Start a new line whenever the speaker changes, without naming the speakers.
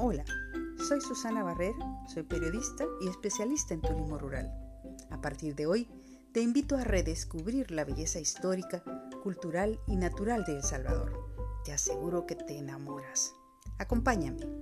Hola, soy Susana Barrera, soy periodista y especialista en turismo rural. A partir de hoy, te invito a redescubrir la belleza histórica, cultural y natural de El Salvador. Te aseguro que te enamoras. Acompáñame.